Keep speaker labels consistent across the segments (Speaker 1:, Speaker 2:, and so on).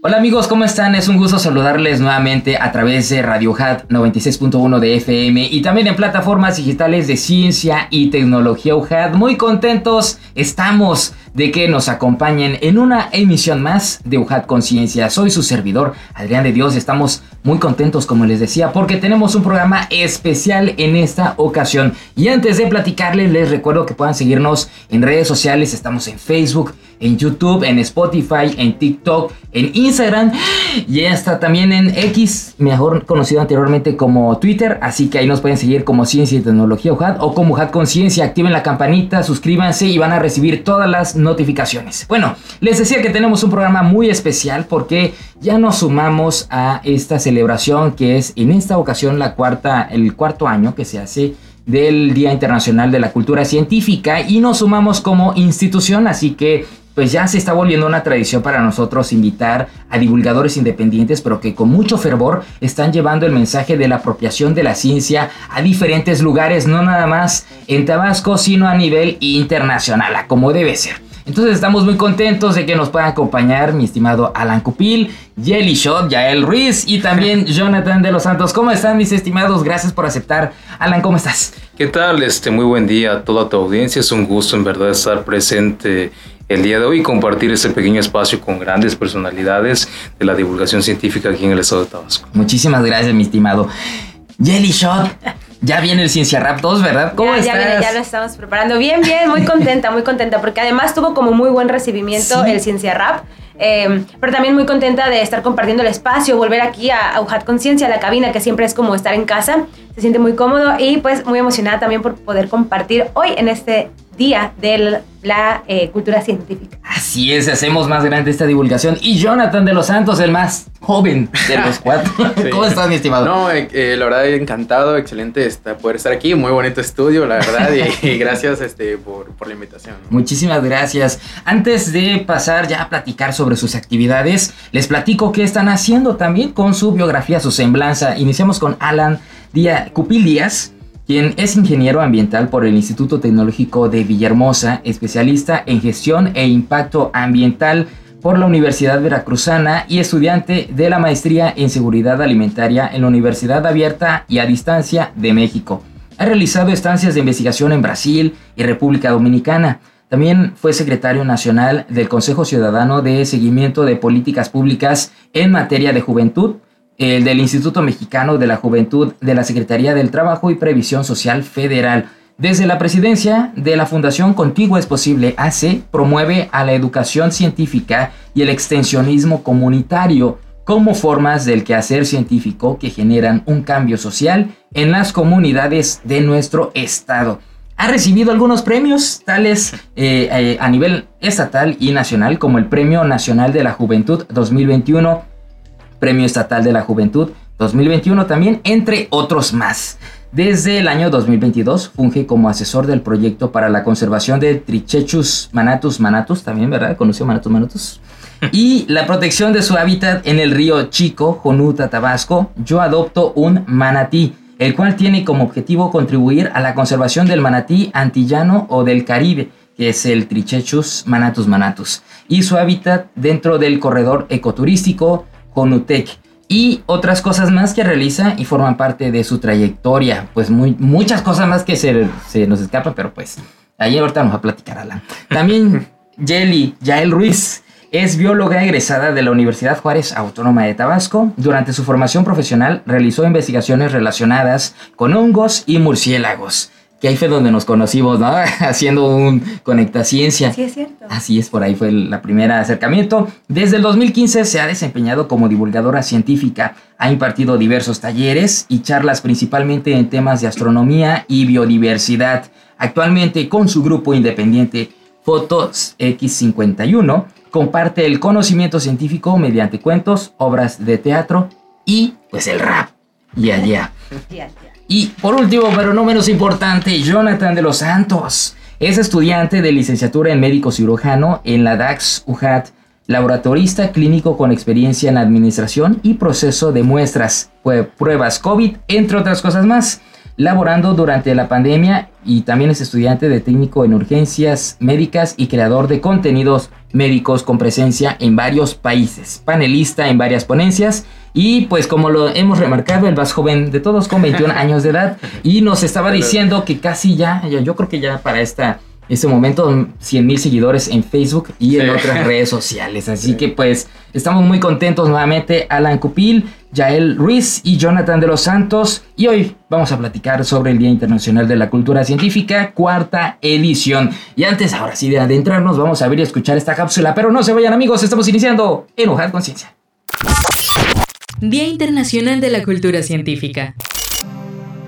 Speaker 1: Hola amigos, ¿cómo están? Es un gusto saludarles nuevamente a través de Radio Hat 96.1 de FM y también en plataformas digitales de ciencia y tecnología UJAT. Muy contentos estamos de que nos acompañen en una emisión más de UJAT Conciencia. Soy su servidor, Adrián de Dios. Estamos muy contentos, como les decía, porque tenemos un programa especial en esta ocasión. Y antes de platicarles, les recuerdo que puedan seguirnos en redes sociales. Estamos en Facebook, en YouTube, en Spotify, en TikTok, en Instagram y hasta también en X, mejor conocido anteriormente como Twitter. Así que ahí nos pueden seguir como Ciencia y Tecnología UJAT o como UJAT Conciencia. Activen la campanita, suscríbanse y van a recibir todas las notificaciones. Bueno, les decía que tenemos un programa muy especial porque ya nos sumamos a esta celebración que es en esta ocasión la cuarta, el cuarto año que se hace del Día Internacional de la Cultura Científica y nos sumamos como institución, así que pues ya se está volviendo una tradición para nosotros invitar a divulgadores independientes, pero que con mucho fervor están llevando el mensaje de la apropiación de la ciencia a diferentes lugares, no nada más en Tabasco, sino a nivel internacional, como debe ser. Entonces estamos muy contentos de que nos puedan acompañar mi estimado Alan Cupil, Jelly Shot, Yael Ruiz y también Jonathan de los Santos. ¿Cómo están mis estimados? Gracias por aceptar. Alan, ¿cómo estás?
Speaker 2: ¿Qué tal? Este, muy buen día a toda tu audiencia. Es un gusto en verdad estar presente el día de hoy y compartir este pequeño espacio con grandes personalidades de la divulgación científica aquí en el estado de Tabasco.
Speaker 1: Muchísimas gracias, mi estimado. Jelly Shot, ya viene el Ciencia Rap 2, ¿verdad?
Speaker 3: ¿Cómo ya, estás? Ya, viene, ya lo estamos preparando. Bien, bien, muy contenta, muy contenta, porque además tuvo como muy buen recibimiento el Ciencia Rap. Eh, pero también muy contenta de estar compartiendo el espacio, volver aquí a, a Conciencia, la cabina, que siempre es como estar en casa. Se siente muy cómodo y pues muy emocionada también por poder compartir hoy en este Día de la eh, Cultura Científica.
Speaker 1: Así es, hacemos más grande esta divulgación. Y Jonathan de los Santos, el más joven de los cuatro. ¿Cómo estás, mi estimado?
Speaker 4: No, eh, eh, la verdad, encantado, excelente está, poder estar aquí. Muy bonito estudio, la verdad. y, gracias este, por, por, la invitación.
Speaker 1: Muchísimas gracias. Antes de pasar ya a platicar sobre sus actividades, les platico qué están haciendo también con su biografía, su semblanza. Iniciamos con Alan Díaz, Cupil Díaz quien es ingeniero ambiental por el Instituto Tecnológico de Villahermosa, especialista en gestión e impacto ambiental por la Universidad Veracruzana y estudiante de la maestría en seguridad alimentaria en la Universidad Abierta y a Distancia de México. Ha realizado estancias de investigación en Brasil y República Dominicana. También fue secretario nacional del Consejo Ciudadano de Seguimiento de Políticas Públicas en materia de juventud el del Instituto Mexicano de la Juventud de la Secretaría del Trabajo y Previsión Social Federal. Desde la presidencia de la Fundación Contigo es Posible AC promueve a la educación científica y el extensionismo comunitario como formas del quehacer científico que generan un cambio social en las comunidades de nuestro estado. Ha recibido algunos premios, tales eh, eh, a nivel estatal y nacional, como el Premio Nacional de la Juventud 2021 Premio Estatal de la Juventud 2021 también, entre otros más. Desde el año 2022 funge como asesor del proyecto para la conservación de Trichechus manatus manatus, también, ¿verdad? Conoció manatus manatus. Y la protección de su hábitat en el río Chico, Jonuta, Tabasco. Yo adopto un manatí, el cual tiene como objetivo contribuir a la conservación del manatí antillano o del Caribe, que es el Trichechus manatus manatus, y su hábitat dentro del corredor ecoturístico UTEC y otras cosas más que realiza y forman parte de su trayectoria. Pues muy, muchas cosas más que se, se nos escapan, pero pues ahí ahorita nos va a platicar Alan. También Jelly Yael Ruiz es bióloga egresada de la Universidad Juárez Autónoma de Tabasco. Durante su formación profesional realizó investigaciones relacionadas con hongos y murciélagos que ahí fue donde nos conocimos, ¿no? Haciendo un Conectaciencia.
Speaker 3: Sí, es cierto.
Speaker 1: Así es, por ahí fue el primer acercamiento. Desde el 2015 se ha desempeñado como divulgadora científica, ha impartido diversos talleres y charlas principalmente en temas de astronomía y biodiversidad. Actualmente con su grupo independiente Fotos X51 comparte el conocimiento científico mediante cuentos, obras de teatro y pues el rap. Ya, ya. Y por último, pero no menos importante, Jonathan de los Santos. Es estudiante de licenciatura en médico cirujano en la DAX UJAT, laboratorista clínico con experiencia en administración y proceso de muestras, pruebas COVID, entre otras cosas más, laborando durante la pandemia y también es estudiante de técnico en urgencias médicas y creador de contenidos médicos con presencia en varios países, panelista en varias ponencias y pues como lo hemos remarcado, el más joven de todos con 21 años de edad y nos estaba diciendo que casi ya, yo creo que ya para esta este momento 100 mil seguidores en Facebook y en otras redes sociales. Así que pues estamos muy contentos nuevamente Alan Cupil, Yael Ruiz y Jonathan de los Santos. Y hoy vamos a platicar sobre el Día Internacional de la Cultura Científica, cuarta edición. Y antes, ahora sí, de adentrarnos, vamos a ver y escuchar esta cápsula. Pero no se vayan amigos, estamos iniciando en Conciencia.
Speaker 5: Día Internacional de la Cultura Científica.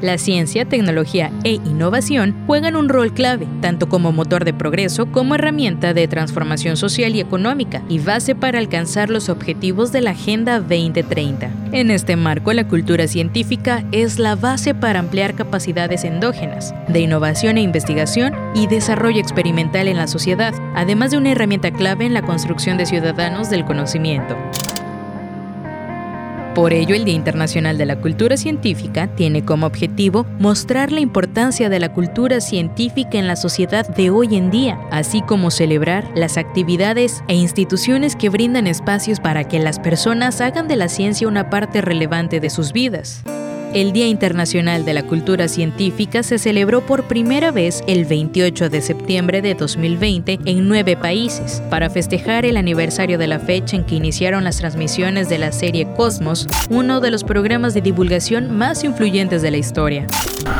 Speaker 5: La ciencia, tecnología e innovación juegan un rol clave, tanto como motor de progreso como herramienta de transformación social y económica, y base para alcanzar los objetivos de la Agenda 2030. En este marco, la cultura científica es la base para ampliar capacidades endógenas, de innovación e investigación y desarrollo experimental en la sociedad, además de una herramienta clave en la construcción de ciudadanos del conocimiento. Por ello, el Día Internacional de la Cultura Científica tiene como objetivo mostrar la importancia de la cultura científica en la sociedad de hoy en día, así como celebrar las actividades e instituciones que brindan espacios para que las personas hagan de la ciencia una parte relevante de sus vidas. El Día Internacional de la Cultura Científica se celebró por primera vez el 28 de septiembre de 2020 en nueve países, para festejar el aniversario de la fecha en que iniciaron las transmisiones de la serie Cosmos, uno de los programas de divulgación más influyentes de la historia.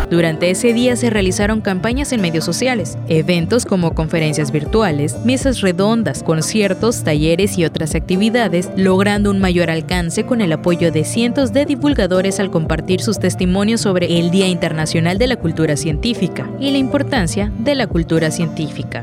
Speaker 5: Durante ese día se realizaron campañas en medios sociales, eventos como conferencias virtuales, mesas redondas, conciertos, talleres y otras actividades, logrando un mayor alcance con el apoyo de cientos de divulgadores al compartir sus testimonios sobre el Día Internacional de la Cultura Científica y la importancia de la cultura científica.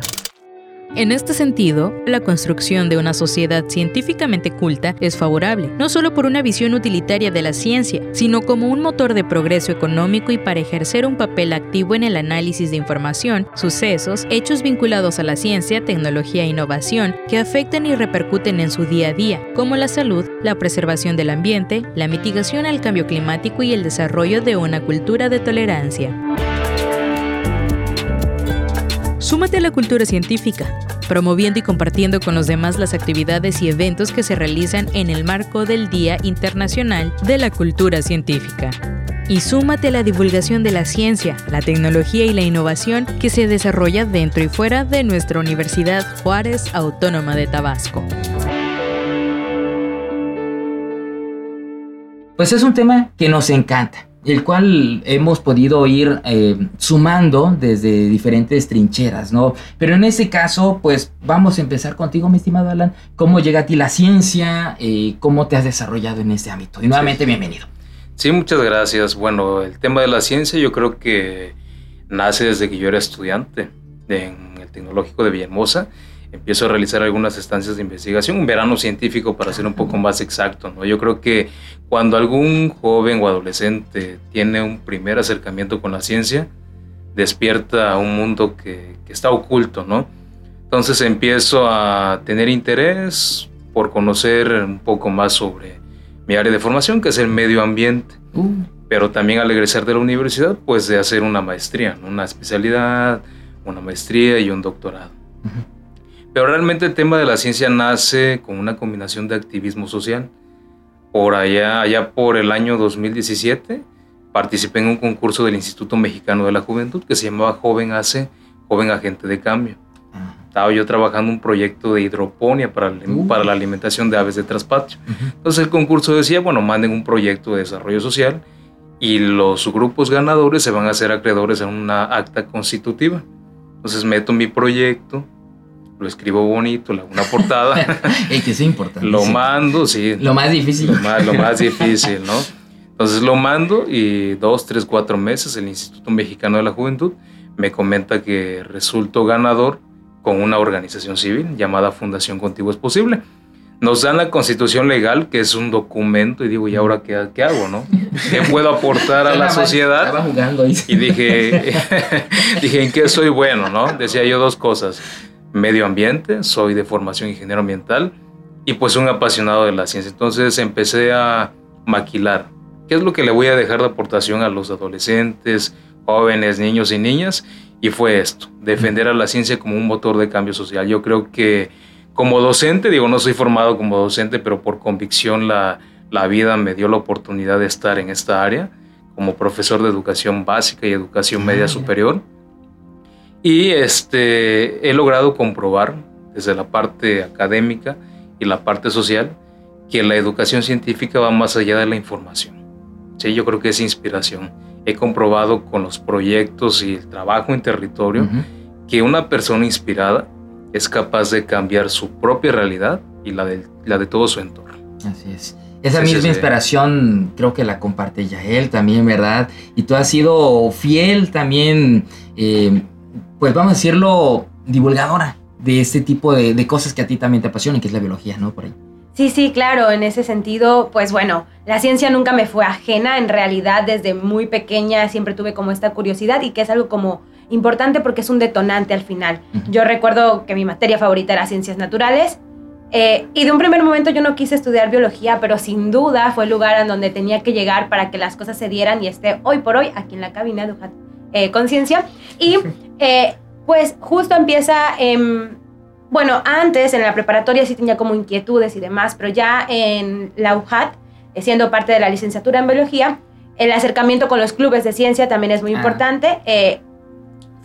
Speaker 5: En este sentido, la construcción de una sociedad científicamente culta es favorable, no solo por una visión utilitaria de la ciencia, sino como un motor de progreso económico y para ejercer un papel activo en el análisis de información, sucesos, hechos vinculados a la ciencia, tecnología e innovación que afectan y repercuten en su día a día, como la salud, la preservación del ambiente, la mitigación al cambio climático y el desarrollo de una cultura de tolerancia. Súmate a la cultura científica, promoviendo y compartiendo con los demás las actividades y eventos que se realizan en el marco del Día Internacional de la Cultura Científica. Y súmate a la divulgación de la ciencia, la tecnología y la innovación que se desarrolla dentro y fuera de nuestra Universidad Juárez Autónoma de Tabasco.
Speaker 1: Pues es un tema que nos encanta el cual hemos podido ir eh, sumando desde diferentes trincheras, ¿no? Pero en ese caso, pues vamos a empezar contigo, mi estimado Alan. ¿Cómo llega a ti la ciencia? Eh, ¿Cómo te has desarrollado en este ámbito? Y nuevamente, bienvenido.
Speaker 2: Sí, muchas gracias. Bueno, el tema de la ciencia yo creo que nace desde que yo era estudiante en el Tecnológico de Villahermosa empiezo a realizar algunas estancias de investigación, un verano científico para ser un poco más exacto. ¿no? Yo creo que cuando algún joven o adolescente tiene un primer acercamiento con la ciencia, despierta un mundo que, que está oculto, ¿no? Entonces empiezo a tener interés por conocer un poco más sobre mi área de formación, que es el medio ambiente. Uh. Pero también al egresar de la universidad, pues de hacer una maestría, una especialidad, una maestría y un doctorado. Pero realmente el tema de la ciencia nace con una combinación de activismo social. Por allá, allá por el año 2017, participé en un concurso del Instituto Mexicano de la Juventud que se llamaba Joven Hace, Joven Agente de Cambio. Estaba yo trabajando un proyecto de hidroponía para, uh. para la alimentación de aves de traspatio. Entonces el concurso decía, bueno, manden un proyecto de desarrollo social y los grupos ganadores se van a hacer acreedores en una acta constitutiva. Entonces meto mi proyecto, lo escribo bonito, una portada.
Speaker 1: y que es importante.
Speaker 2: Lo mando, sí.
Speaker 1: Lo más difícil.
Speaker 2: Lo más, lo más difícil, ¿no? Entonces lo mando y dos, tres, cuatro meses el Instituto Mexicano de la Juventud me comenta que resulto ganador con una organización civil llamada Fundación Contigo es Posible. nos dan la constitución legal, que es un documento, y digo, ¿y ahora qué, qué hago, no? ¿Qué puedo aportar a la sociedad? Y dije, dije, ¿en qué soy bueno, no? Decía yo dos cosas. Medio ambiente, soy de formación ingeniero ambiental, y pues un apasionado de la ciencia. Entonces empecé a maquilar. ¿Qué es lo que le voy a dejar de aportación a los adolescentes, jóvenes, niños y niñas? Y fue esto, defender a la ciencia como un motor de cambio social. Yo creo que como docente, digo, no soy formado como docente, pero por convicción la, la vida me dio la oportunidad de estar en esta área como profesor de educación básica y educación media ah, superior. Y este, he logrado comprobar desde la parte académica y la parte social que la educación científica va más allá de la información. Sí, yo creo que es inspiración. He comprobado con los proyectos y el trabajo en territorio que una persona inspirada es capaz de cambiar su propia realidad y la de, la de todo su entorno.
Speaker 1: Así es. Esa misma inspiración creo que la comparte Yael también, ¿verdad? Y tú has sido fiel también, eh, pues vamos a decirlo, divulgadora de este tipo de, de, cosas que a ti también te apasionan, que es la biología, ¿no? Por ahí.
Speaker 3: Sí, sí, claro, en ese sentido, pues bueno, la ciencia nunca me fue ajena, en realidad desde muy pequeña siempre tuve como esta curiosidad y que es algo como importante porque es un detonante al final. Yo recuerdo que mi materia favorita era ciencias naturales eh, y de un primer momento yo no quise estudiar biología, pero sin duda fue el lugar en donde tenía que llegar para que las cosas se dieran y esté hoy por hoy aquí en la cabina de eh, Conciencia. Y eh, pues justo empieza, bueno, antes en la preparatoria sí tenía como inquietudes y demás, pero ya en la UJAT, eh, siendo parte de la licenciatura en biología, el acercamiento con los clubes de ciencia también es muy ah. importante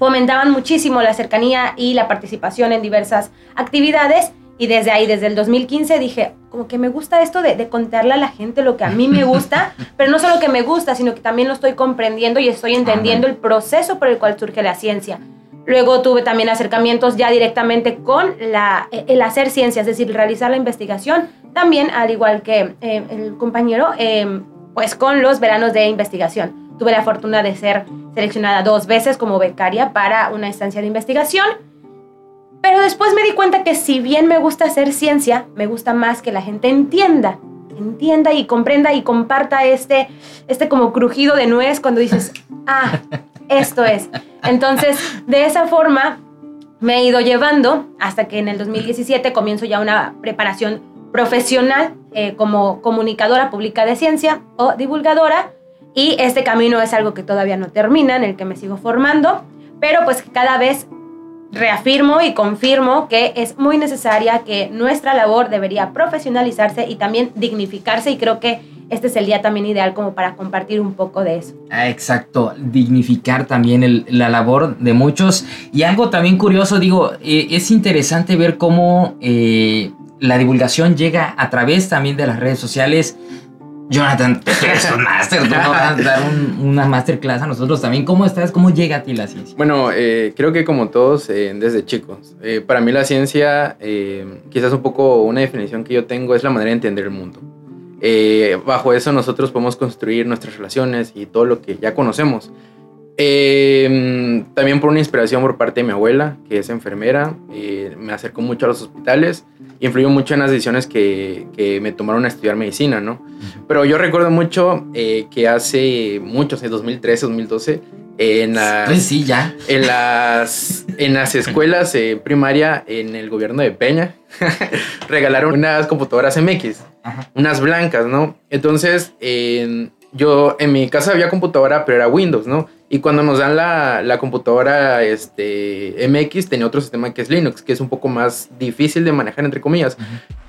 Speaker 3: fomentaban muchísimo la cercanía y la participación en diversas actividades. Y desde ahí, desde el 2015, dije, como que me gusta esto de, contarle a la gente lo que a mí me gusta, pero no solo que me gusta, sino que también lo estoy comprendiendo y estoy entendiendo el proceso por el cual surge la ciencia. Luego tuve también acercamientos ya directamente con la, el hacer ciencia, es decir, realizar la investigación, también al igual que eh, el compañero, eh, pues con los veranos de investigación. Tuve la fortuna de ser seleccionada dos veces como becaria para una estancia de investigación. Pero después me di cuenta que si bien me gusta hacer ciencia, me gusta más que la gente entienda, entienda y comprenda y comparta este, este como crujido de nuez cuando dices, ah, esto es. Entonces, de esa forma me he ido llevando hasta que en el 2017 comienzo ya una preparación profesional eh, como comunicadora pública de ciencia o divulgadora y este camino es algo que todavía no termina, en el que me sigo formando, pero pues cada vez reafirmo y confirmo que es muy necesaria, que nuestra labor debería profesionalizarse y también dignificarse y creo que este es el día también ideal como para compartir un poco de eso.
Speaker 1: Ah, exacto, dignificar también la labor de muchos. Y algo también curioso, digo, eh, es interesante ver cómo eh, la divulgación llega a través también de las redes sociales Jonathan, eres un máster, tú vas a dar una masterclass a nosotros también. ¿Cómo estás? ¿Cómo llega a ti la ciencia?
Speaker 4: Bueno, eh, creo que como todos, eh, desde chicos. Eh, para mí la ciencia, quizás un poco una definición que yo tengo, es la manera de entender el mundo. bajo eso nosotros podemos construir nuestras relaciones y todo lo que ya conocemos. También por una inspiración por parte de mi abuela, que es enfermera, me acercó mucho a los hospitales influyó mucho en las decisiones que, que me tomaron a estudiar medicina, ¿no? Pero yo recuerdo mucho eh, que hace muchos, en 2013, 2012, en las,
Speaker 1: pues sí, ya.
Speaker 4: En las, en las escuelas eh, primaria en el gobierno de Peña regalaron unas computadoras MX, unas blancas, ¿no? Entonces, yo en mi casa había computadora, pero era Windows, ¿no? Y cuando nos dan la, la, computadora este, MX, tenía otro sistema que es Linux, que es un poco más difícil de manejar, entre comillas.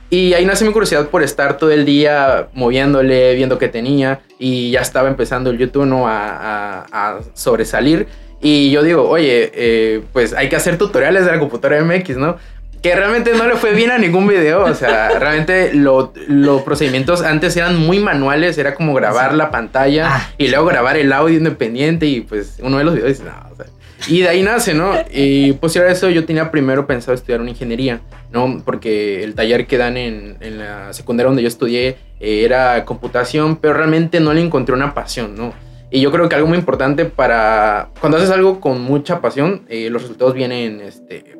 Speaker 4: Y ahí nace mi curiosidad por estar todo el día moviéndole, viendo qué tenía. Y ya estaba empezando el YouTube ¿no? a, a, sobresalir. Y yo digo, oye, eh, pues hay que hacer tutoriales de la computadora MX, ¿no? Que realmente no le fue bien a ningún video. O sea, realmente los procedimientos antes eran muy manuales. Era como grabar la pantalla ah. y luego grabar el audio independiente. Y pues uno de los videos dice, no, o sea, y de ahí nace, ¿no? Y posterior a eso yo tenía primero pensado estudiar una ingeniería, ¿no? Porque el taller que dan en, en la secundaria donde yo estudié eh, era computación, pero realmente no le encontré una pasión, ¿no? Y yo creo que algo muy importante para... Cuando haces algo con mucha pasión, eh, los resultados vienen este,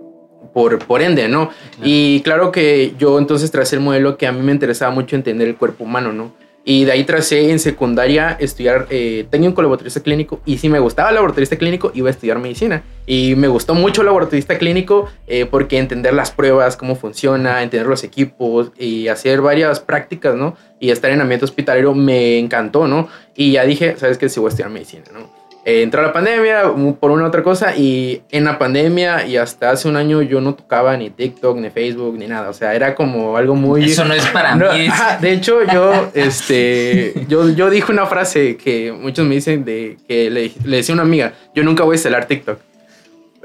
Speaker 4: por, por ende, ¿no? Y claro que yo entonces tracé el modelo que a mí me interesaba mucho entender el cuerpo humano, ¿no? Y de ahí tracé en secundaria estudiar eh, técnico laboratorista clínico. Y si me gustaba el laboratorista clínico, iba a estudiar medicina. Y me gustó mucho el laboratorista clínico eh, porque entender las pruebas, cómo funciona, entender los equipos y hacer varias prácticas, ¿no? Y estar en ambiente hospitalario me encantó, ¿no? Y ya dije, ¿sabes qué? Si voy a estudiar medicina, ¿no? Eh, entró la pandemia por una u otra cosa y en la pandemia y hasta hace un año yo no tocaba ni TikTok, ni Facebook, ni nada. O sea, era como algo muy...
Speaker 1: Eso no es para mí.
Speaker 4: de hecho, yo, este, yo, yo dije una frase que muchos me dicen de que le, le decía a una amiga, yo nunca voy a instalar TikTok.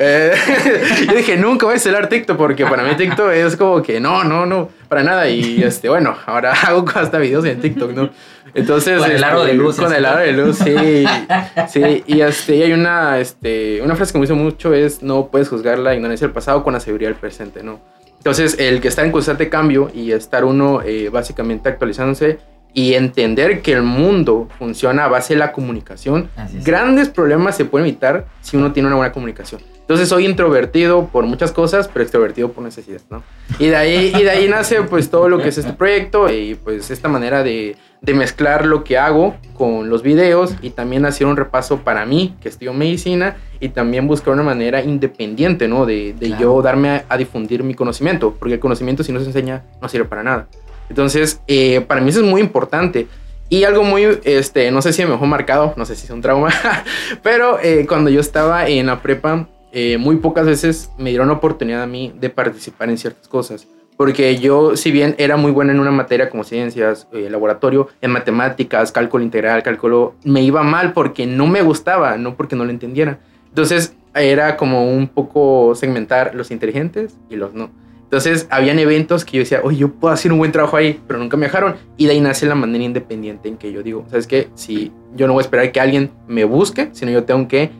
Speaker 4: Eh, yo dije, nunca voy a instalar TikTok porque para mí TikTok es como que no, no, no, para nada. Y este, bueno, ahora hago hasta videos en TikTok, ¿no? Entonces,
Speaker 1: con el aro de
Speaker 4: este,
Speaker 1: luz.
Speaker 4: Con el aro de luz, sí. sí, y este, hay una, este, una frase que me hizo mucho es, no puedes juzgar la ignorancia del pasado con la seguridad del presente, ¿no? Entonces, el que está en constante cambio y estar uno eh, básicamente actualizándose y entender que el mundo funciona a base de la comunicación, grandes problemas se pueden evitar si uno tiene una buena comunicación. Entonces soy introvertido por muchas cosas, pero extrovertido por necesidad, ¿no? Y de ahí, y de ahí nace pues todo lo que es este proyecto y pues esta manera de, de mezclar lo que hago con los videos y también hacer un repaso para mí, que estudio medicina, y también buscar una manera independiente, ¿no? De, de yo darme a, difundir mi conocimiento, porque el conocimiento si no se enseña no sirve para nada. Entonces, eh, para mí eso es muy importante. Y algo muy, este, no sé si me dejó marcado, no sé si es un trauma, pero eh, cuando yo estaba en la prepa, eh, muy pocas veces me dieron la oportunidad a mí de participar en ciertas cosas. Porque yo, si bien era muy buena en una materia como ciencias, eh, laboratorio, en matemáticas, cálculo integral, cálculo, me iba mal porque no me gustaba, no porque no lo entendiera. Entonces era como un poco segmentar los inteligentes y los no. Entonces habían eventos que yo decía, oye, yo puedo hacer un buen trabajo ahí, pero nunca me dejaron. Y de ahí nace la manera independiente en que yo digo, ¿sabes qué? Si yo no voy a esperar que alguien me busque, sino yo tengo que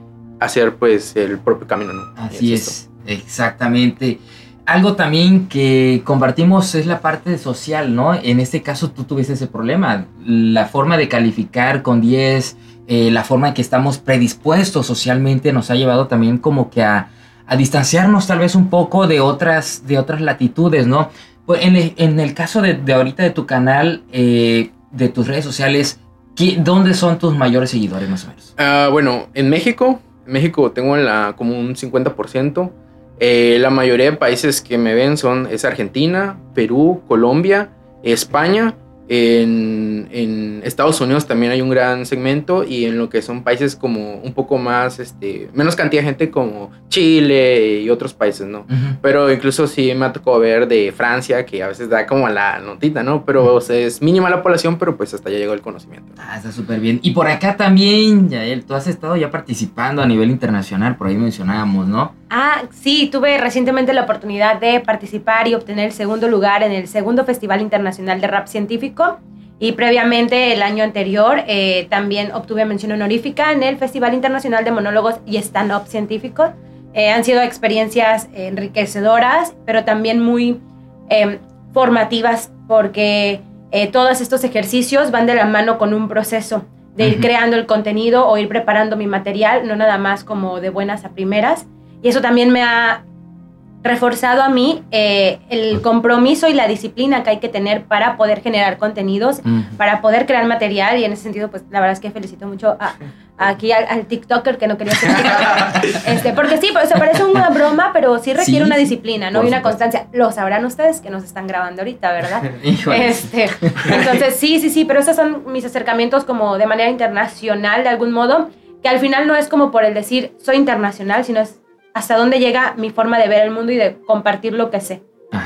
Speaker 4: hacer pues el propio camino, ¿no?
Speaker 1: Así es, exactamente. Algo también que compartimos es la parte social, ¿no? En este caso tú tuviste ese problema, la forma de calificar con 10, eh, la forma en que estamos predispuestos socialmente nos ha llevado también como que a, a distanciarnos tal vez un poco de otras, de otras latitudes, ¿no? Pues en, el, en el caso de, de, ahorita de tu canal, eh, de tus redes sociales, ¿dónde son tus mayores seguidores más o menos?
Speaker 4: Uh, bueno, en México México tengo la, como un 50%. Eh, la mayoría de países que me ven son es Argentina, Perú, Colombia, España en, Estados Unidos también hay un gran segmento y en lo que son países como un poco más, este, menos cantidad de gente como Chile y otros países, ¿no? Pero incluso sí me ha tocado ver de Francia, que a veces da como la notita, ¿no? Pero es mínima la población, pero pues hasta ya llegó el conocimiento.
Speaker 1: Ah, está súper bien. Y por acá también, Yael, tú has estado ya participando a nivel internacional, por ahí mencionábamos, ¿no?
Speaker 3: Ah, sí, tuve recientemente la oportunidad de participar y obtener el segundo lugar en el segundo Festival Internacional de Rap Científico. Y previamente, el año anterior, eh, también obtuve mención honorífica en el Festival Internacional de Monólogos y Stand-Up Científicos. Eh, han sido experiencias enriquecedoras, pero también muy em, formativas, porque eh, todos estos ejercicios van de la mano con un proceso de ir creando el contenido o ir preparando mi material, no nada más como de buenas a primeras. Y eso también me ha reforzado a mí eh, el compromiso y la disciplina que hay que tener para poder generar contenidos, para poder crear material. Y en ese sentido, pues la verdad es que felicito mucho a, aquí al, TikToker que no quería ser este, porque sí, pues, parece una broma, pero sí requiere una disciplina, ¿no? Y una constancia. Lo sabrán ustedes que nos están grabando ahorita, ¿verdad? este, entonces, sí, sí, sí, pero esos son mis acercamientos como de manera internacional, de algún modo, que al final no es como por el decir soy internacional, sino es hasta dónde llega mi forma de ver el mundo y de compartir lo que sé.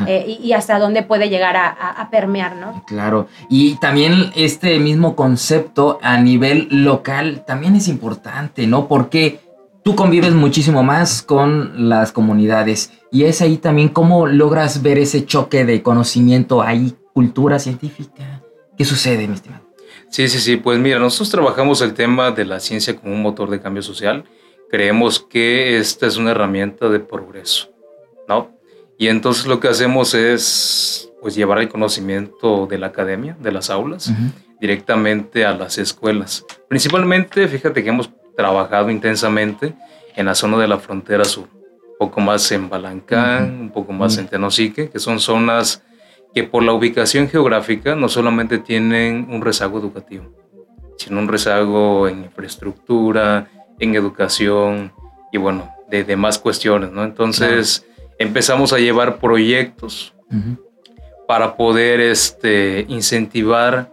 Speaker 3: Eh, y, hasta dónde puede llegar a, permear, ¿no?
Speaker 1: Claro. Y también este mismo concepto a nivel local también es importante, ¿no? Porque tú convives muchísimo más con las comunidades y es ahí también cómo logras ver ese choque de conocimiento, ahí cultura científica. ¿Qué sucede, mi estimado?
Speaker 2: Sí, sí, sí. Pues mira, nosotros trabajamos el tema de la ciencia como un motor de cambio social creemos que esta es una herramienta de progreso, ¿no? Y entonces lo que hacemos es pues llevar el conocimiento de la academia, de las aulas, directamente a las escuelas. Principalmente, fíjate que hemos trabajado intensamente en la zona de la frontera sur, poco más en Balancán, un poco más en Tenosique, que son zonas que por la ubicación geográfica no solamente tienen un rezago educativo, sino un rezago en infraestructura, en educación y bueno, de demás cuestiones, ¿no? Entonces empezamos a llevar proyectos para poder este, incentivar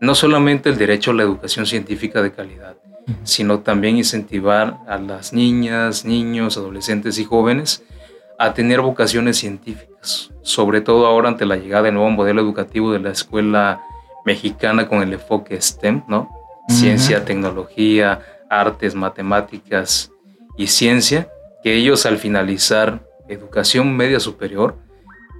Speaker 2: no solamente el derecho a la educación científica de calidad, sino también incentivar a las niñas, niños, adolescentes y jóvenes a tener vocaciones científicas, sobre todo ahora ante la llegada del nuevo modelo educativo de la escuela mexicana con el enfoque STEM, ¿no? Ciencia, tecnología, artes, matemáticas y ciencia, que ellos al finalizar educación media superior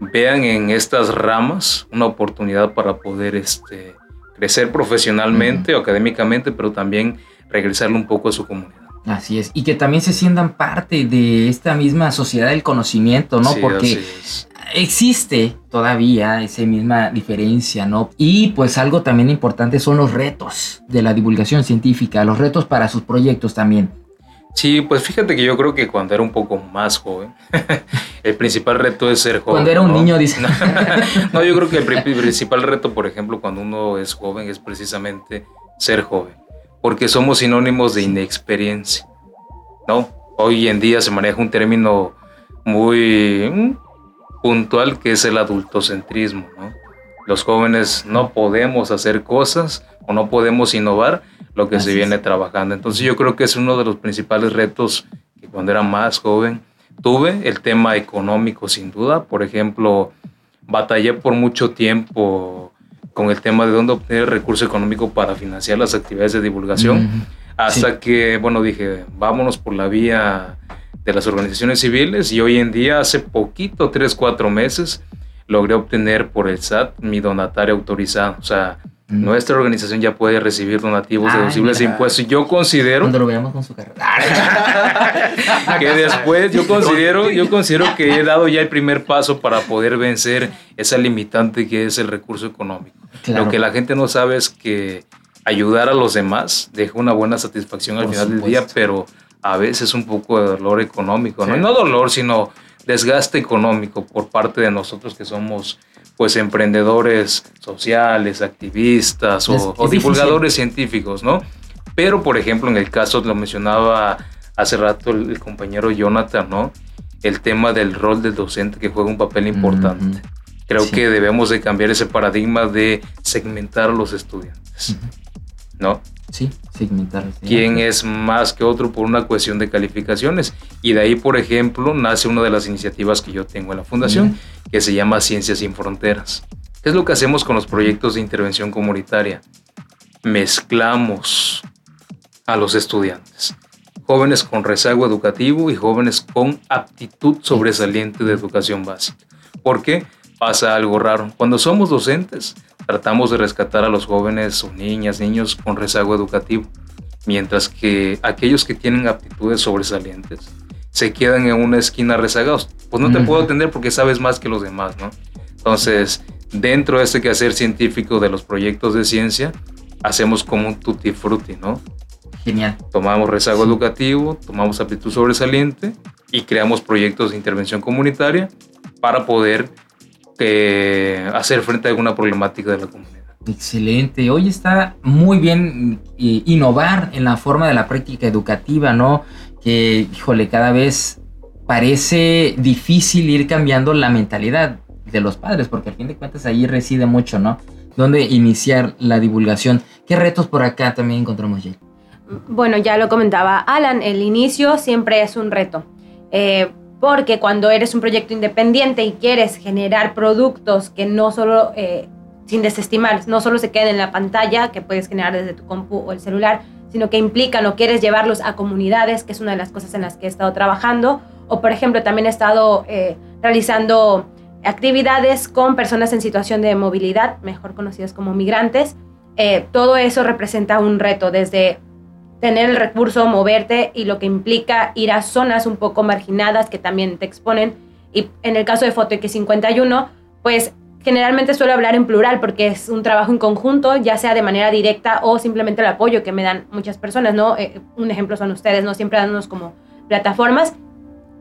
Speaker 2: vean en estas ramas una oportunidad para poder este, crecer profesionalmente o académicamente, pero también regresarle un poco a su comunidad.
Speaker 1: Así es, y que también se sientan parte de esta misma sociedad del conocimiento, ¿no? Porque existe todavía esa misma diferencia, ¿no? Y pues algo también importante son los retos de la divulgación científica, los retos para sus proyectos también.
Speaker 2: Sí, pues fíjate que yo creo que cuando era un poco más joven, el principal reto es ser joven.
Speaker 1: Cuando era un niño, dice.
Speaker 2: no, yo creo que el principal reto, por ejemplo, cuando uno es joven, es precisamente ser joven, porque somos sinónimos de inexperiencia, ¿no? Hoy en día se maneja un término muy puntual que es el adultocentrismo, ¿no? Los jóvenes no podemos hacer cosas o no podemos innovar lo que se viene trabajando. Entonces yo creo que es uno de los principales retos que cuando era más joven tuve, el tema económico sin duda. Por ejemplo, batallé por mucho tiempo con el tema de dónde obtener recurso económico para financiar las actividades de divulgación, hasta que, bueno, dije, vámonos por la vía de las organizaciones civiles y hoy en día, hace poquito, tres, cuatro meses, logré obtener por el SAT mi donatario autorizado. O sea, nuestra organización ya puede recibir donativos deducibles de impuestos. Yo considero.
Speaker 1: Cuando lo veamos con su carrera.
Speaker 2: que después yo considero, yo considero que he dado ya el primer paso para poder vencer esa limitante que es el recurso económico. Lo que la gente no sabe es que ayudar a los demás deja una buena satisfacción al final del día, pero a veces un poco de dolor económico. ¿no? no dolor, sino desgaste económico por parte de nosotros que somos pues emprendedores sociales, activistas o, divulgadores científicos, ¿no? Pero, por ejemplo, en el caso, lo mencionaba hace rato el, compañero Jonathan, ¿no? El tema del rol del docente que juega un papel importante. Creo que debemos de cambiar ese paradigma de segmentar a los estudiantes, ¿no?
Speaker 1: Sí, segmentar.
Speaker 2: ¿Quién es más que otro por una cuestión de calificaciones? Y de ahí, por ejemplo, nace una de las iniciativas que yo tengo en la fundación, que se llama Ciencias sin Fronteras. ¿Qué es lo que hacemos con los proyectos de intervención comunitaria? Mezclamos a los estudiantes, jóvenes con rezago educativo y jóvenes con aptitud sobresaliente de educación básica. ¿Por qué? Pasa algo raro. Cuando somos docentes, tratamos de rescatar a los jóvenes o niñas, niños con rezago educativo, mientras que aquellos que tienen aptitudes sobresalientes se quedan en una esquina rezagados. Pues no te puedo atender porque sabes más que los demás, ¿no? Entonces, dentro de este quehacer científico de los proyectos de ciencia, hacemos como un tutti frutti, ¿no?
Speaker 1: Genial.
Speaker 2: Tomamos rezago educativo, tomamos aptitud sobresaliente y creamos proyectos de intervención comunitaria para poder hacer frente a alguna problemática de la comunidad.
Speaker 1: Excelente. Hoy está muy bien eh, innovar en la forma de la práctica educativa, ¿no? Que, híjole, cada vez parece difícil ir cambiando la mentalidad de los padres, porque al fin de cuentas ahí reside mucho, ¿no? ¿Dónde iniciar la divulgación? ¿Qué retos por acá también encontramos, Jay?
Speaker 3: Bueno, ya lo comentaba Alan, el inicio siempre es un reto. Eh, porque cuando eres un proyecto independiente y quieres generar productos que no solo, eh, sin desestimar, no solo se queden en la pantalla, que puedes generar desde tu compu o el celular, sino que implican o quieres llevarlos a comunidades, que es una de las cosas en las que he estado trabajando, o por ejemplo también he estado eh, realizando actividades con personas en situación de movilidad, mejor conocidas como migrantes. Eh, todo eso representa un reto desde tener el recurso, moverte y lo que implica ir a zonas un poco marginadas que también te exponen. Y en el caso de Fotox 51, pues generalmente suelo hablar en plural porque es un trabajo en conjunto, ya sea de manera directa o simplemente el apoyo que me dan muchas personas, ¿no? Eh, un ejemplo son ustedes, ¿no? Siempre dándonos como plataformas.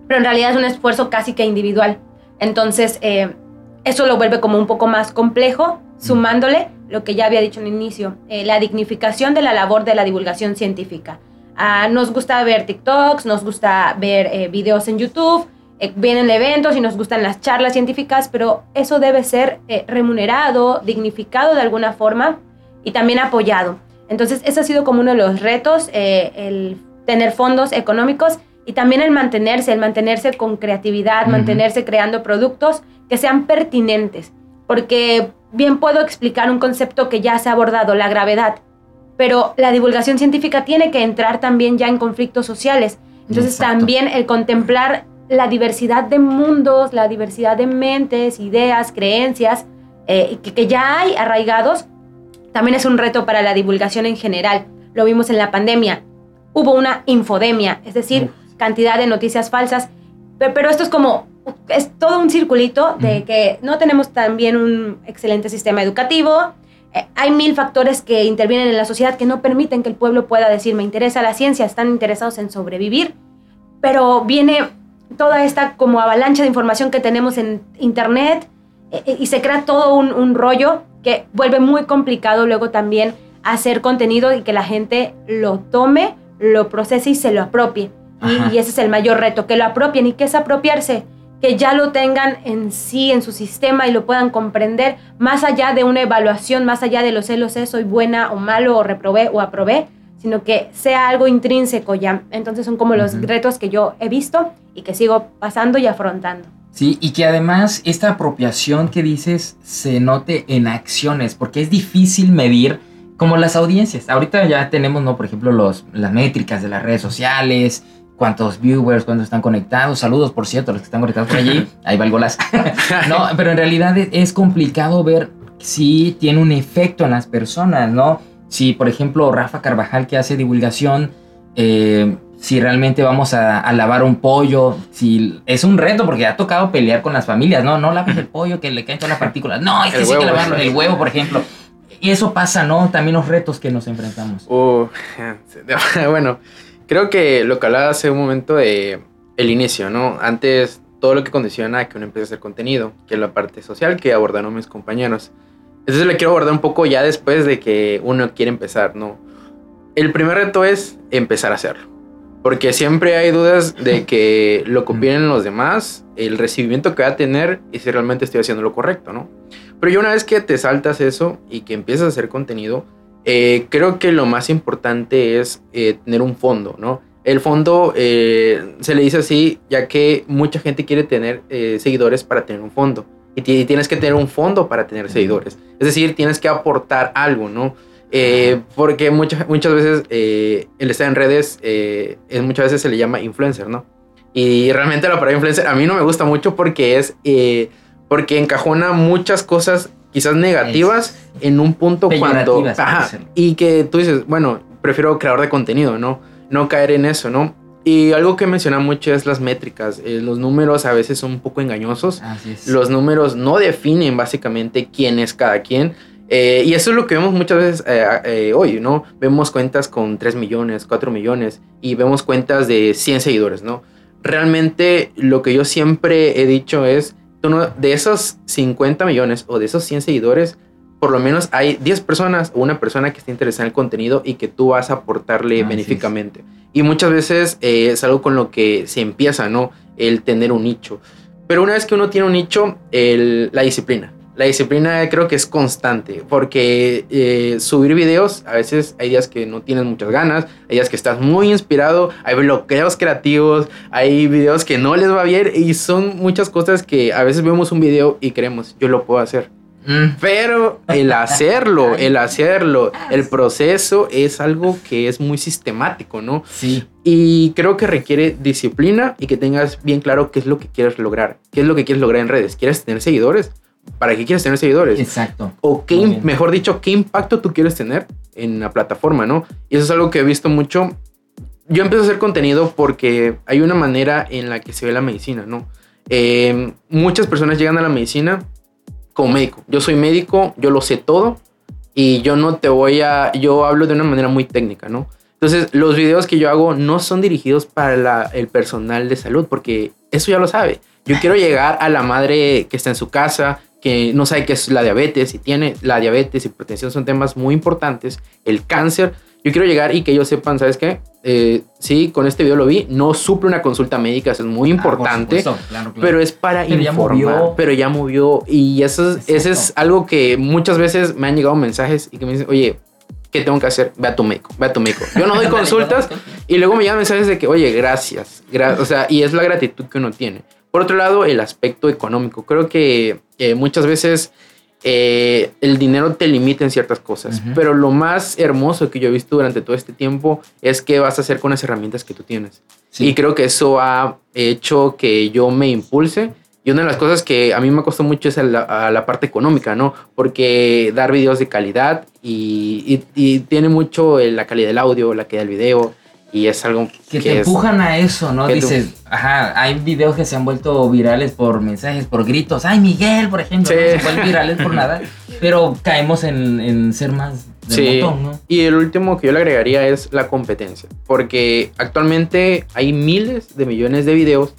Speaker 3: pero en realidad es un esfuerzo casi que individual. Entonces, eh, eso lo vuelve como un poco más complejo, sumándole lo que ya había dicho en el inicio, eh, la dignificación de la labor de la divulgación científica. Ah, nos gusta ver TikToks, nos gusta ver eh, videos en YouTube, vienen eventos y nos gustan las charlas científicas, pero eso debe ser remunerado, dignificado de alguna forma y también apoyado. Entonces, ese ha sido como uno de los retos, el tener fondos económicos y también el mantenerse, el mantenerse con creatividad, mantenerse creando productos que sean pertinentes. Porque bien puedo explicar un concepto que ya se ha abordado, la gravedad, pero la divulgación científica tiene que entrar también ya en conflictos sociales. Entonces también el contemplar la diversidad de mundos, la diversidad de mentes, ideas, creencias, eh, que, que ya hay arraigados, también es un reto para la divulgación en general. Lo vimos en la pandemia. Hubo una infodemia, es decir, cantidad de noticias falsas, pero, esto es como, es todo un circulito de que no tenemos también un excelente sistema educativo, eh, hay mil factores que intervienen en la sociedad que no permiten que el pueblo pueda decir, me interesa la ciencia, están interesados en sobrevivir, pero viene toda esta como avalancha de información que tenemos en Internet eh, eh, y se crea todo un, un, rollo que vuelve muy complicado luego también hacer contenido y que la gente lo tome, lo procese y se lo apropie. Y, ese es el mayor reto, que lo apropien. ¿Y qué es apropiarse? Que ya lo tengan en sí, en su sistema y lo puedan comprender, más allá de una evaluación, más allá de los celos, soy buena o malo, o reprobé o aprobé, sino que sea algo intrínseco ya. Entonces son como los retos que yo he visto y que sigo pasando y afrontando.
Speaker 1: Sí, y que además esta apropiación que dices se note en acciones, porque es difícil medir como las audiencias. Ahorita ya tenemos, ¿no? Por ejemplo, los, las métricas de las redes sociales, cuántos viewers, cuántos están conectados. Saludos, por cierto, los que están conectados por allí. Ahí va el golazo. no, pero en realidad es complicado ver si tiene un efecto en las personas, ¿no? Si, por ejemplo, Rafa Carvajal que hace divulgación, eh, si realmente vamos a, lavar un pollo, si es un reto porque ha tocado pelear con las familias, no, no laves el pollo que le caen todas las partículas, no, hay que sí que lavarlo, el huevo, por ejemplo. Y eso pasa, ¿no? También los retos que nos enfrentamos.
Speaker 4: Uh, bueno, Creo que lo que hablaba hace un momento de el inicio, ¿no? Antes todo lo que condiciona a que uno empiece a hacer contenido, que es la parte social que abordaron mis compañeros. Entonces le quiero abordar un poco ya después de que uno quiere empezar, ¿no? El primer reto es empezar a hacerlo. Porque siempre hay dudas de que lo opinan los demás, el recibimiento que va a tener y si realmente estoy haciendo lo correcto, ¿no? Pero ya una vez que te saltas eso y que empiezas a hacer contenido, eh, creo que lo más importante es eh, tener un fondo, ¿no? El fondo eh, se le dice así ya que mucha gente quiere tener seguidores para tener un fondo. Y, tienes que tener un fondo para tener seguidores. Es decir, tienes que aportar algo, ¿no? porque muchas, muchas veces el estar en redes, muchas veces se le llama influencer, ¿no? Y realmente la palabra influencer a mí no me gusta mucho porque es... porque encajona muchas cosas quizás negativas en un punto cuando... y que tú dices, bueno, prefiero creador de contenido, ¿no? No caer en eso, ¿no? Y algo que menciona mucho es las métricas. Eh, los números a veces son un poco engañosos. Los números no definen básicamente quién es cada quien. Eh, y eso es lo que vemos muchas veces eh, hoy, ¿no? Vemos cuentas con 3 millones, 4 millones y vemos cuentas de 100 seguidores, ¿no? Realmente lo que yo siempre he dicho es, de esos 50 millones o de esos 100 seguidores, por lo menos hay 10 personas o una persona que esté interesada en el contenido y que tú vas a aportarle benéficamente. Y muchas veces eh, es algo con lo que se empieza, ¿no? El tener un nicho. Pero una vez que uno tiene un nicho, la disciplina. La disciplina creo que es constante, porque eh, subir videos, a veces hay días que no tienes muchas ganas, hay días que estás muy inspirado, hay bloqueos creativos, hay videos que no les va bien y son muchas cosas que a veces vemos un video y creemos, yo lo puedo hacer. Mm. Pero el hacerlo, el hacerlo, el proceso es algo que es muy sistemático, ¿no?
Speaker 1: Sí.
Speaker 4: Y creo que requiere disciplina y que tengas bien claro qué es lo que quieres lograr. ¿Qué es lo que quieres lograr en redes? ¿Quieres tener seguidores? ¿Para qué quieres tener seguidores?
Speaker 1: Exacto.
Speaker 4: O qué, mejor dicho, qué impacto tú quieres tener en la plataforma, ¿no? Y eso es algo que he visto mucho. Yo empiezo a hacer contenido porque hay una manera en la que se ve la medicina, ¿no? Em, muchas personas llegan a la medicina como médico. Yo soy médico, yo lo sé todo y yo no te voy a, yo hablo de una manera muy técnica, ¿no? Entonces, los videos que yo hago no son dirigidos para el personal de salud, porque eso ya lo sabe. Yo quiero llegar a la madre que está en su casa, que no sabe qué es la diabetes, y tiene la diabetes y hipertensión son temas muy importantes, el cáncer. Yo quiero llegar y que ellos sepan, ¿sabes qué? Eh, sí, con este video lo vi, no suple una consulta médica, eso es muy ah, importante, pero es para informar, pero ya movió y eso es, es algo que muchas veces me han llegado mensajes y que me dicen, oye, ¿qué tengo que hacer? Ve a tu médico, ve a tu médico. Yo no doy consultas y luego me llegan mensajes de que, oye, gracias, o sea, y es la gratitud que uno tiene. Por otro lado, el aspecto económico. Creo que eh, muchas veces eh, el dinero te limita en ciertas cosas, pero lo más hermoso que yo he visto durante todo este tiempo es que vas a hacer con las herramientas que tú tienes. Y creo que eso ha hecho que yo me impulse y una de las cosas que a mí me costó mucho es la, la parte económica, ¿no? Porque dar videos de calidad y, y, tiene mucho la calidad del audio, la calidad del video. Y es algo
Speaker 1: que, te empujan a eso, ¿no? Dices, ajá, hay videos que se han vuelto virales por mensajes, por gritos. Ay, Miguel, por ejemplo, sí. se vuelven virales por nada. Pero caemos en, en ser más
Speaker 4: sí. ¿no? Y el último que yo le agregaría es la competencia. Porque actualmente hay miles de millones de videos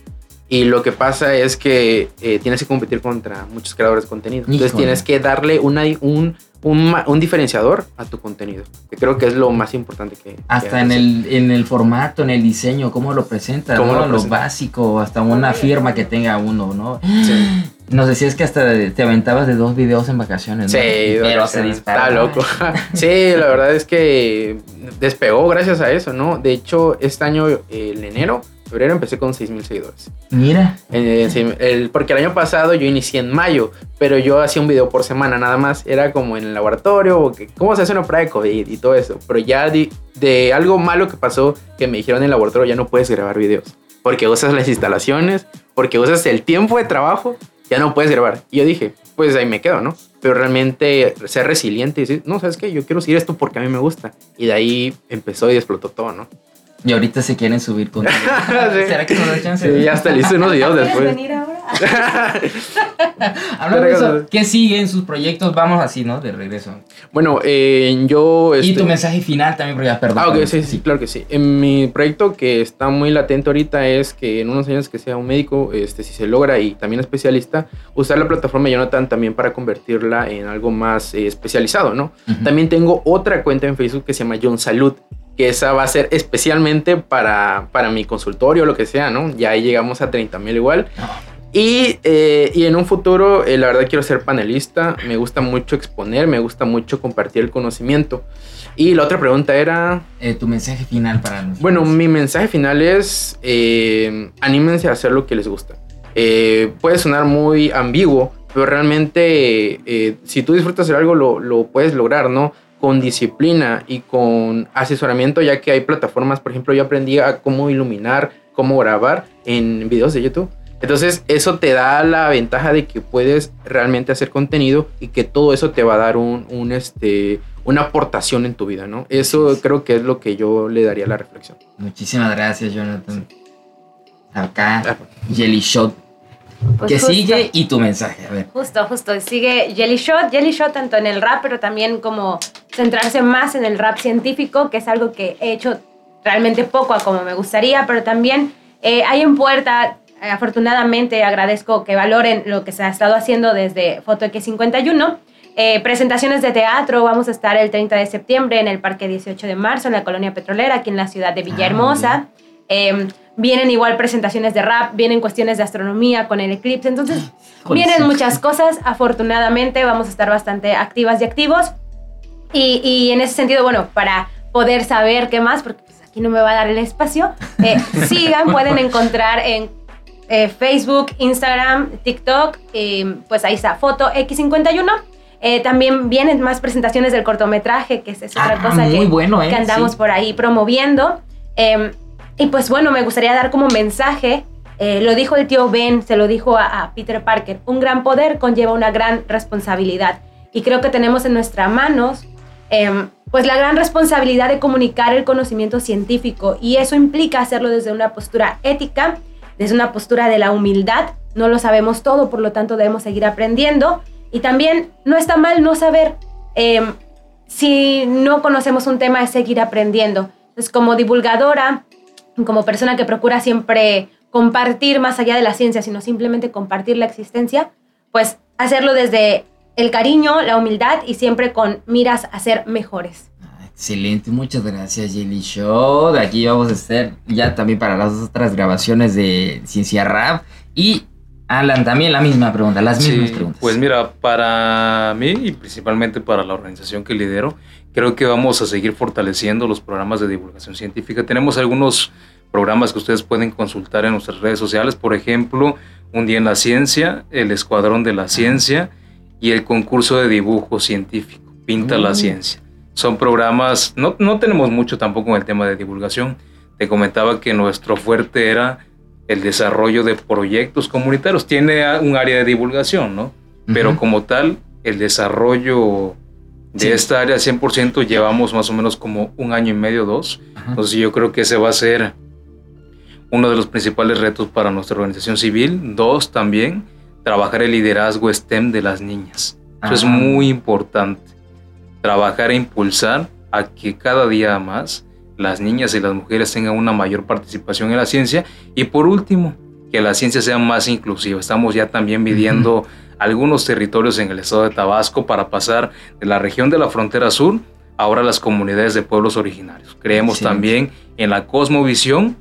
Speaker 4: y lo que pasa es que eh, tienes que competir contra muchos creadores de contenido. Entonces tienes que darle una, un, un, un, diferenciador a tu contenido. Que creo que es lo más importante que...
Speaker 1: Hasta en, el, en el formato, en el diseño, cómo lo presentas, ¿no? lo, básico, hasta una firma que tenga uno, ¿no? Sí. Nos decías que hasta te aventabas de dos videos en vacaciones,
Speaker 4: ¿no? Sí, pero se Está loco. sí, la verdad es que despegó gracias a eso, ¿no? De hecho, este año, el enero, febrero empecé con 6 mil seguidores.
Speaker 1: Mira.
Speaker 4: el, porque el año pasado yo inicié en mayo, pero yo hacía un video por semana nada más. Era como en el laboratorio, que, cómo se hace una prueba de COVID y todo eso. Pero ya de, algo malo que pasó, que me dijeron en el laboratorio, ya no puedes grabar videos. Porque usas las instalaciones, porque usas el tiempo de trabajo, ya no puedes grabar. Y yo dije, pues ahí me quedo, ¿no? Pero realmente ser resiliente y decir, no, ¿sabes qué? Yo quiero seguir esto porque a mí me gusta. Y de ahí empezó y explotó todo, ¿no?
Speaker 1: Y ahorita se quieren subir con. ¿Será que nos da chance?
Speaker 4: Sí, hasta le hice unos videos después. venir ahora?
Speaker 1: Hablando de eso, ¿qué sigue en sus proyectos? Vamos así, ¿no? De regreso.
Speaker 4: Bueno, eh, yo.
Speaker 1: Y tu este mensaje final también, porque ya perdón.
Speaker 4: Ah, ok, sí, sí, claro que sí. En mi proyecto que está muy latente ahorita es que en unos años que sea un médico, este, si se logra y también especialista, usar la plataforma Jonathan también para convertirla en algo más eh, especializado, ¿no? También tengo otra cuenta en Facebook que se llama John Salud que esa va a ser especialmente para, para mi consultorio o lo que sea, ¿no? Ya ahí llegamos a 30 mil igual. Y, eh, y, en un futuro, eh, la verdad quiero ser panelista, me gusta mucho exponer, me gusta mucho compartir el conocimiento. Y la otra pregunta era...
Speaker 1: Eh, tu mensaje final para nosotros.
Speaker 4: Bueno, mi mensaje final es, anímense a hacer lo que les gusta. puede sonar muy ambiguo, pero realmente si tú disfrutas hacer algo, lo, lo puedes lograr, ¿no? Con disciplina y con asesoramiento, ya que hay plataformas, por ejemplo, yo aprendí a cómo iluminar, cómo grabar en videos de YouTube. Entonces, eso te da la ventaja de que puedes realmente hacer contenido y que todo eso te va a dar un, un este, una aportación en tu vida, ¿no? Eso creo que es lo que yo le daría a la reflexión.
Speaker 1: Muchísimas gracias, Jonathan. Acá, ah. Jelly Shot pues que sigue y tu mensaje, a ver.
Speaker 3: Justo, justo. Sigue Jelly Shot. Jelly Shot tanto en el rap, pero también como centrarse más en el rap científico, que es algo que he hecho realmente poco a como me gustaría, pero también eh, hay en puerta, eh, afortunadamente agradezco que valoren lo que se ha estado haciendo desde Foto X51. Eh, presentaciones de teatro, vamos a estar el 30 de septiembre en el Parque 18 de Marzo, en la Colonia Petrolera, aquí en la ciudad de ah, Villahermosa. Ah, Vienen igual presentaciones de rap, vienen cuestiones de astronomía con el eclipse. Entonces, vienen muchas cosas. Afortunadamente, vamos a estar bastante activas y activos. Y, y en ese sentido, bueno, para poder saber qué más, porque pues, aquí no me va a dar el espacio, eh, sigan, pueden encontrar en eh, Facebook, Instagram, TikTok, pues ahí está, foto X51. Eh, también vienen más presentaciones del cortometraje, que es, otra ah, cosa que, bueno, que andamos por ahí promoviendo. Em, y pues bueno, me gustaría dar como mensaje, eh, lo dijo el tío Ben, se lo dijo a, Peter Parker, un gran poder conlleva una gran responsabilidad. Y creo que tenemos en nuestras manos em, pues la gran responsabilidad de comunicar el conocimiento científico y eso implica hacerlo desde una postura ética, desde una postura de la humildad. No lo sabemos todo, por lo tanto debemos seguir aprendiendo. Y también no está mal no saber. Em, si no conocemos un tema, es seguir aprendiendo. Entonces, como divulgadora, como persona que procura siempre compartir más allá de la ciencia, sino simplemente compartir la existencia, pues hacerlo desde el cariño, la humildad y siempre con miras a ser mejores.
Speaker 1: Ah, excelente, muchas gracias Jelly Show. Aquí vamos a estar ya también para las otras grabaciones de Ciencia Rap. Y Alan, también la misma pregunta, las mismas preguntas.
Speaker 2: Pues mira, para mí y principalmente para la organización que lidero, creo que vamos a seguir fortaleciendo los programas de divulgación científica. Tenemos algunos programas que ustedes pueden consultar en nuestras redes sociales, por ejemplo, Un día en la ciencia, el Escuadrón de la Ciencia y el concurso de dibujo científico, Pinta la mm. Ciencia. Son programas, no, no tenemos mucho tampoco en el tema de divulgación. Te comentaba que nuestro fuerte era el desarrollo de proyectos comunitarios. Tiene un área de divulgación, ¿no? Pero como tal, el desarrollo de esta área 100% llevamos más o menos como un año y medio, dos. Entonces yo creo que ese va a ser uno de los principales retos para nuestra organización civil. Dos, también trabajar el liderazgo STEM de las niñas. Eso es muy importante. Trabajar e impulsar a que cada día más las niñas y las mujeres tengan una mayor participación en la ciencia. Y por último, que la ciencia sea más inclusiva. Estamos ya también midiendo algunos territorios en el estado de Tabasco para pasar de la región de la frontera sur ahora a las comunidades de pueblos originarios. Creemos también en la cosmovisión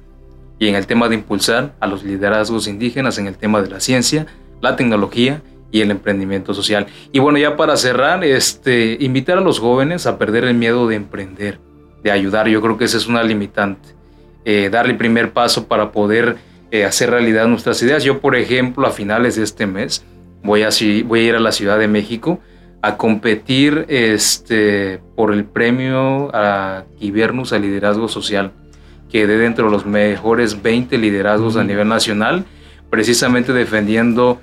Speaker 2: y en el tema de impulsar a los liderazgos indígenas en el tema de la ciencia, la tecnología y el emprendimiento social. Y bueno, ya para cerrar, este, invitar a los jóvenes a perder el miedo de emprender, de ayudar. Yo creo que esa es una limitante. Eh, darle el primer paso para poder eh, hacer realidad nuestras ideas. Yo, por ejemplo, a finales de este mes voy a, voy a ir a la Ciudad de México a competir este, por el premio a Kibernus a Liderazgo Social, que de dentro de los mejores 20 liderazgos a nivel nacional, precisamente defendiendo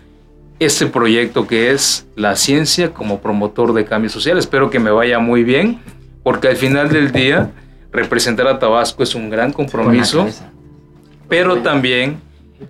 Speaker 2: este proyecto que es la ciencia como promotor de cambio social. Espero que me vaya muy bien, porque al final del día representar a Tabasco es un gran compromiso, pero también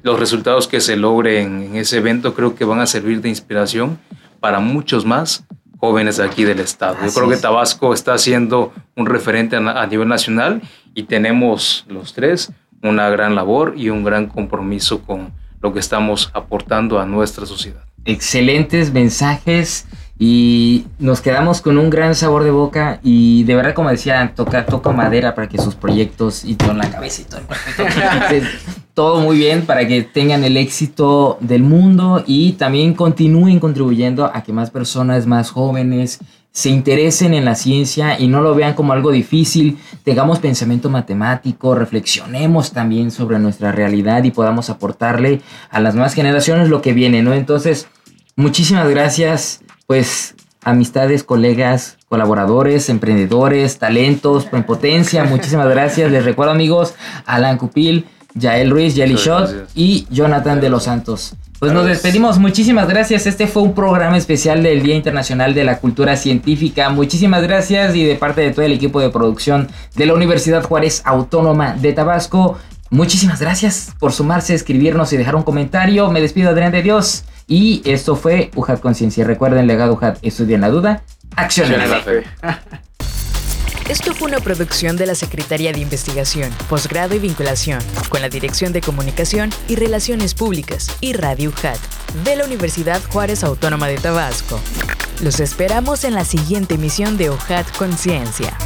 Speaker 2: los resultados que se logren en ese evento creo que van a servir de inspiración para muchos más jóvenes aquí del estado. Yo creo que Tabasco está siendo un referente a, nivel nacional y tenemos los tres una gran labor y un gran compromiso con lo que estamos aportando a nuestra sociedad.
Speaker 1: Excelentes mensajes y nos quedamos con un gran sabor de boca y de verdad como decía, toca, toca madera para que sus proyectos y con la cabeza y todo, todo muy bien para que tengan el éxito del mundo y también continúen contribuyendo a que más personas más jóvenes se interesen en la ciencia y no lo vean como algo difícil, tengamos pensamiento matemático, reflexionemos también sobre nuestra realidad y podamos aportarle a las nuevas generaciones lo que viene, ¿no? Entonces, muchísimas gracias, pues amistades, colegas, colaboradores, emprendedores, talentos, en potencia, muchísimas gracias. Les recuerdo amigos, Alan Cupil, Yael Ruiz, Yeli Shot y Jonathan de los Santos. Pues nos despedimos. Muchísimas gracias. Este fue un programa especial del Día Internacional de la Cultura Científica. Muchísimas gracias y de parte de todo el equipo de producción de la Universidad Juárez Autónoma de Tabasco. Muchísimas gracias por sumarse, escribirnos y dejar un comentario. Me despido, Adrián de Dios. Y esto fue UJAT Conciencia. Recuerden, legado UJAT, estudia en la duda, acción en la fe.
Speaker 5: Esto fue una producción de la Secretaría de Investigación, Posgrado y Vinculación, con la Dirección de Comunicación y Relaciones Públicas y Radio UJAT de la Universidad Juárez Autónoma de Tabasco. Los esperamos en la siguiente emisión de UJAT Conciencia.